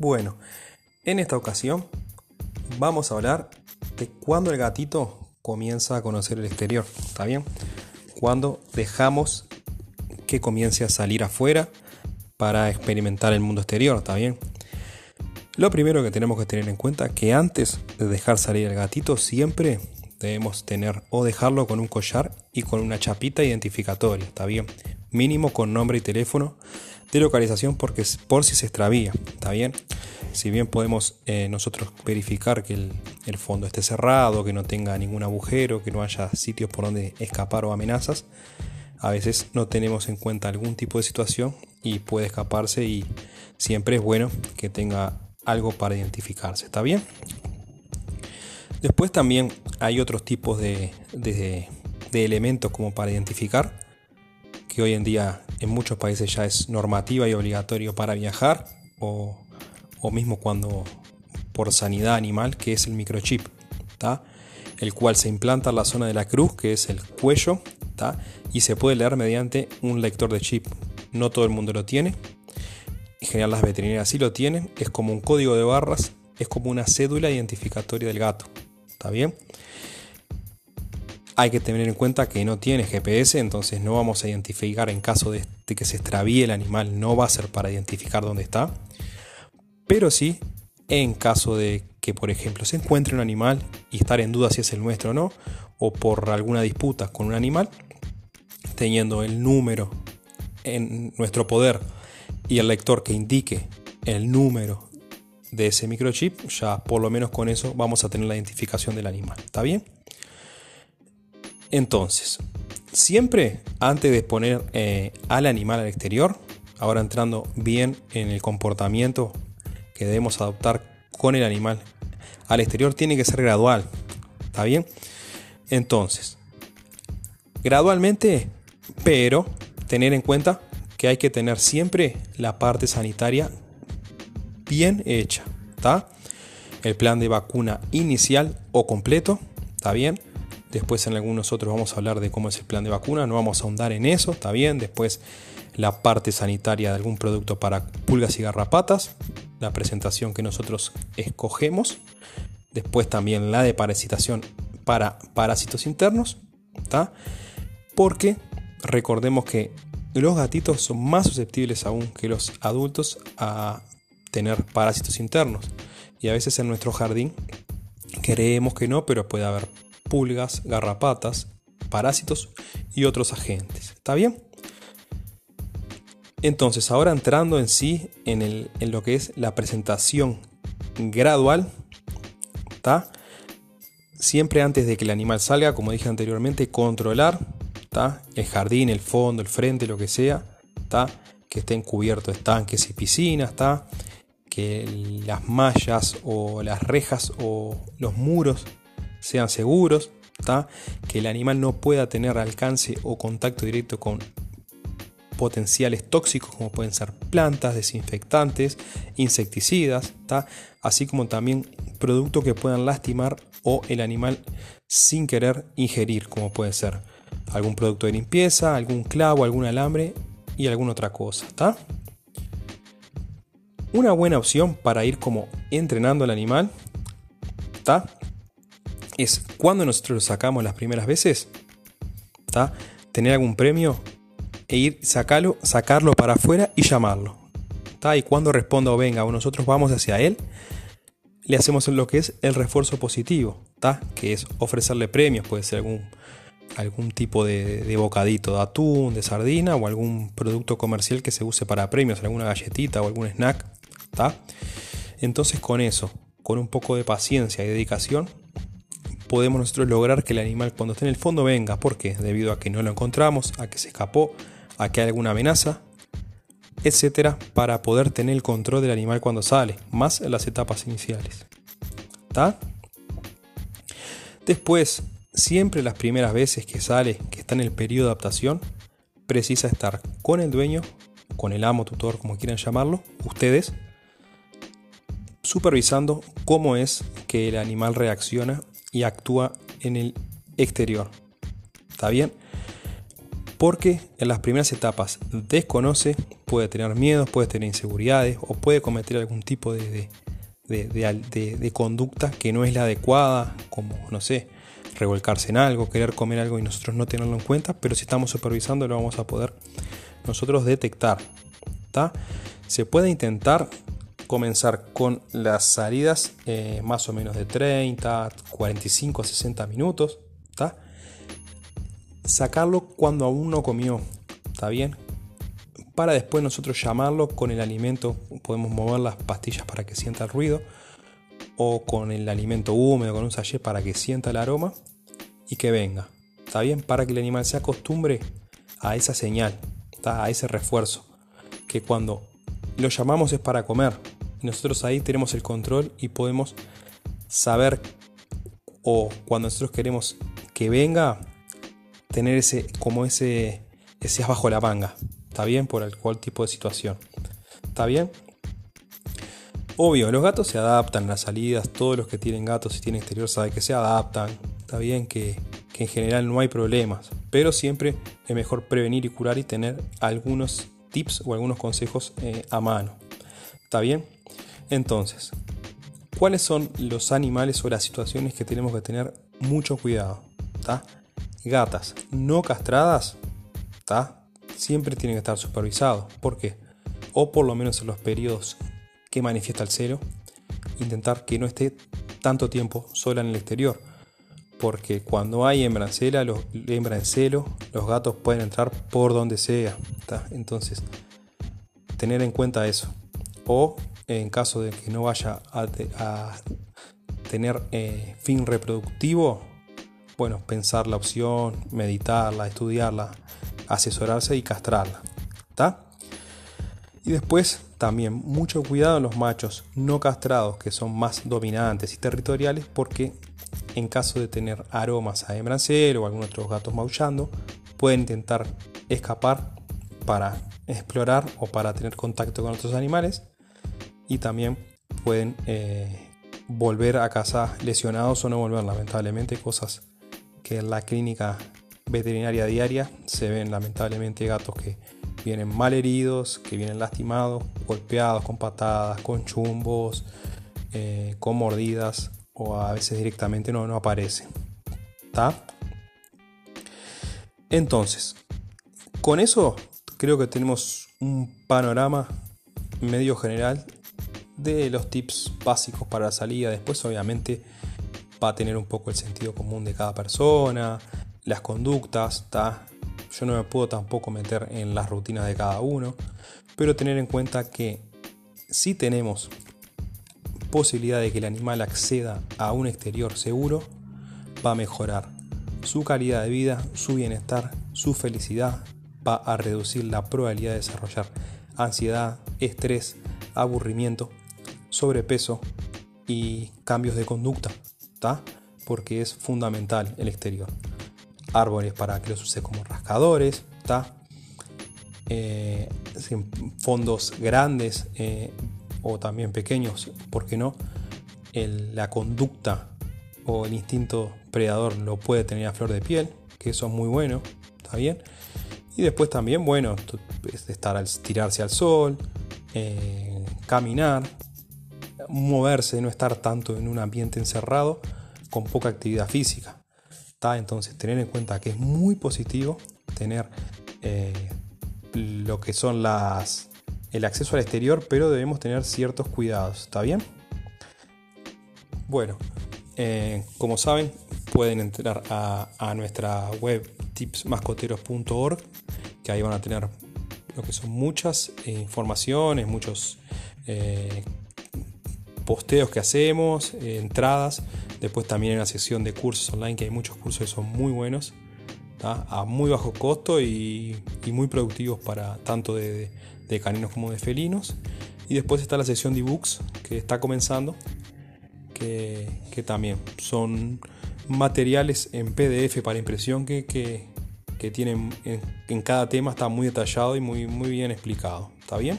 Bueno, en esta ocasión vamos a hablar de cuando el gatito comienza a conocer el exterior, ¿está bien? Cuando dejamos que comience a salir afuera para experimentar el mundo exterior, ¿está bien? Lo primero que tenemos que tener en cuenta es que antes de dejar salir el gatito siempre debemos tener o dejarlo con un collar y con una chapita identificatoria, ¿está bien? Mínimo con nombre y teléfono de localización porque por si se extravía, ¿está bien? Si bien podemos eh, nosotros verificar que el, fondo esté cerrado, que no tenga ningún agujero, que no haya sitios por donde escapar o amenazas, a veces no tenemos en cuenta algún tipo de situación y puede escaparse y siempre es bueno que tenga algo para identificarse, ¿está bien? Después también hay otros tipos de, elementos como para identificar, que hoy en día en muchos países ya es normativa y obligatorio para viajar, o, o mismo cuando por sanidad animal, que es el microchip, el cual se implanta en la zona de la cruz, que es el cuello, y se puede leer mediante un lector de chip. No todo el mundo lo tiene, en general las veterinarias sí lo tienen, es como un código de barras, es como una cédula identificatoria del gato. ¿Está bien? Hay que tener en cuenta que no tiene GPS, entonces no vamos a identificar en caso de, que se extravíe el animal, no va a ser para identificar dónde está. Pero sí, en caso de que, por ejemplo, se encuentre un animal y estar en duda si es el nuestro o no, o por alguna disputa con un animal, teniendo el número en nuestro poder y el lector que indique el número de ese microchip, ya por lo menos con eso vamos a tener la identificación del animal. ¿Está bien? Entonces, siempre antes de poner eh, al animal al exterior, ahora entrando bien en el comportamiento que debemos adoptar con el animal al exterior, tiene que ser gradual. ¿Está bien? Entonces, gradualmente, pero tener en cuenta que hay que tener siempre la parte sanitaria bien hecha. ¿Está? El plan de vacuna inicial o completo. ¿Está bien? Después en algunos otros vamos a hablar de cómo es el plan de vacuna. No vamos a ahondar en eso. ¿Está bien? Después la parte sanitaria de algún producto para pulgas y garrapatas. La presentación que nosotros escogemos. Después también la de parasitación para parásitos internos. ¿Está? Porque recordemos que los gatitos son más susceptibles aún que los adultos a tener parásitos internos. Y a veces en nuestro jardín creemos que no, pero puede haber pulgas, garrapatas, parásitos y otros agentes. ¿Está bien? Entonces, ahora entrando en sí en, el, en lo que es la presentación gradual, ¿está? Siempre antes de que el animal salga, como dije anteriormente, controlar ¿está? el jardín, el fondo, el frente, lo que sea, ¿está? que estén cubiertos estanques y piscinas, ¿está? que las mallas o las rejas o los muros sean seguros, que el animal no pueda tener alcance o contacto directo con potenciales tóxicos como pueden ser plantas, desinfectantes, insecticidas, así como también productos que puedan lastimar o el animal sin querer ingerir, como puede ser algún producto de limpieza, algún clavo, algún alambre y alguna otra cosa. ¿está? Una buena opción para ir como entrenando al animal ¿está? Es cuando nosotros lo sacamos las primeras veces, tener algún premio e ir sacarlo, sacarlo para afuera y llamarlo. ¿está? Y cuando responda o venga o nosotros vamos hacia él, le hacemos lo que es el refuerzo positivo, ¿está? que es ofrecerle premios, puede ser algún, algún tipo de, bocadito de atún, de sardina o algún producto comercial que se use para premios, alguna galletita o algún snack. Entonces con eso, con un poco de paciencia y dedicación, podemos nosotros lograr que el animal cuando esté en el fondo venga. ¿Por qué? Debido a que no lo encontramos, a que se escapó, a que hay alguna amenaza, etcétera, para poder tener el control del animal cuando sale, más en las etapas iniciales. ¿Está? Después, siempre las primeras veces que sale, que está en el periodo de adaptación, precisa estar con el dueño, con el amo, tutor, como quieran llamarlo, ustedes, supervisando cómo es que el animal reacciona y actúa en el exterior. ¿Está bien? Porque en las primeras etapas desconoce, puede tener miedos, puede tener inseguridades o puede cometer algún tipo de, de, conducta que no es la adecuada, como, no sé, revolcarse en algo, querer comer algo y nosotros no tenerlo en cuenta, pero si estamos supervisando lo vamos a poder nosotros detectar. Se puede intentar comenzar con las salidas eh, más o menos de 30, 45 a 60 minutos. Sacarlo cuando aún no comió. ¿Está bien? Para después nosotros llamarlo con el alimento. Podemos mover las pastillas para que sienta el ruido. O con el alimento húmedo, con un sachet para que sienta el aroma y que venga. ¿Está bien? Para que el animal se acostumbre a esa señal, a ese refuerzo. Que cuando lo llamamos es para comer. Nosotros ahí tenemos el control y podemos saber o cuando nosotros queremos que venga, tener ese como ese ese abajo la manga. ¿Está bien? Por el cual tipo de situación. ¿Está bien? Obvio, los gatos se adaptan las salidas, todos los que tienen gatos y tienen exterior saben que se adaptan. Está bien que, en general no hay problemas, pero siempre es mejor prevenir y curar y tener algunos tips o algunos consejos eh, a mano. ¿Está bien? Entonces, ¿cuáles son los animales o las situaciones que tenemos que tener mucho cuidado? Gatas no castradas, siempre tienen que estar supervisados. ¿Por qué? O por lo menos en los periodos que manifiesta el celo, intentar que no esté tanto tiempo sola en el exterior. Porque cuando hay hembra en, celo, los, hembra en celo, los gatos pueden entrar por donde sea. Entonces, tener en cuenta eso. O en caso de que no vaya a, tener eh, fin reproductivo, bueno, pensar la opción, meditarla, estudiarla, asesorarse y castrarla. Y después también mucho cuidado en los machos no castrados que son más dominantes y territoriales porque en caso de tener aromas a hembrancel o algún otro gatos maullando pueden intentar escapar para explorar o para tener contacto con otros animales y también pueden eh, volver a casa lesionados o no volver lamentablemente cosas que en la clínica veterinaria diaria se ven lamentablemente gatos que vienen mal heridos, que vienen lastimados, golpeados con patadas, con chumbos, eh, con mordidas o a veces directamente no, no aparece. Entonces, con eso creo que tenemos un panorama medio general de los tips básicos para la salida. Después obviamente va a tener un poco el sentido común de cada persona, las conductas, yo no me puedo tampoco meter en las rutinas de cada uno, pero tener en cuenta que si tenemos posibilidad de que el animal acceda a un exterior seguro, va a mejorar su calidad de vida, su bienestar, su felicidad, va a reducir la probabilidad de desarrollar ansiedad, estrés, aburrimiento sobrepeso y cambios de conducta, ¿está? porque es fundamental el exterior. Árboles para que los use como rascadores, ¿está? Eh, fondos grandes eh, o también pequeños, ¿por qué no? la conducta o el instinto predador lo puede tener a flor de piel, que eso es muy bueno, ¿está bien? Y después también, bueno, estar al tirarse al sol, eh, caminar, moverse, no estar tanto en un ambiente encerrado con poca actividad física. Entonces, tener en cuenta que es muy positivo tener eh, lo que son las el acceso al exterior, pero debemos tener ciertos cuidados. ¿Está bien? Bueno, eh, como saben, pueden entrar a, nuestra web tipsmascoteros.org, que ahí van a tener lo que son muchas eh, informaciones, muchos posteos que hacemos, eh, entradas. Después también en la sección de cursos online, que hay muchos cursos que son muy buenos, a muy bajo costo y, muy productivos para tanto de, caninos como de felinos. Y después está la sección de ebooks, que está comenzando, que, también son materiales en PDF para impresión que, que, tienen en, en, cada tema, está muy detallado y muy, muy bien explicado. ¿Está bien?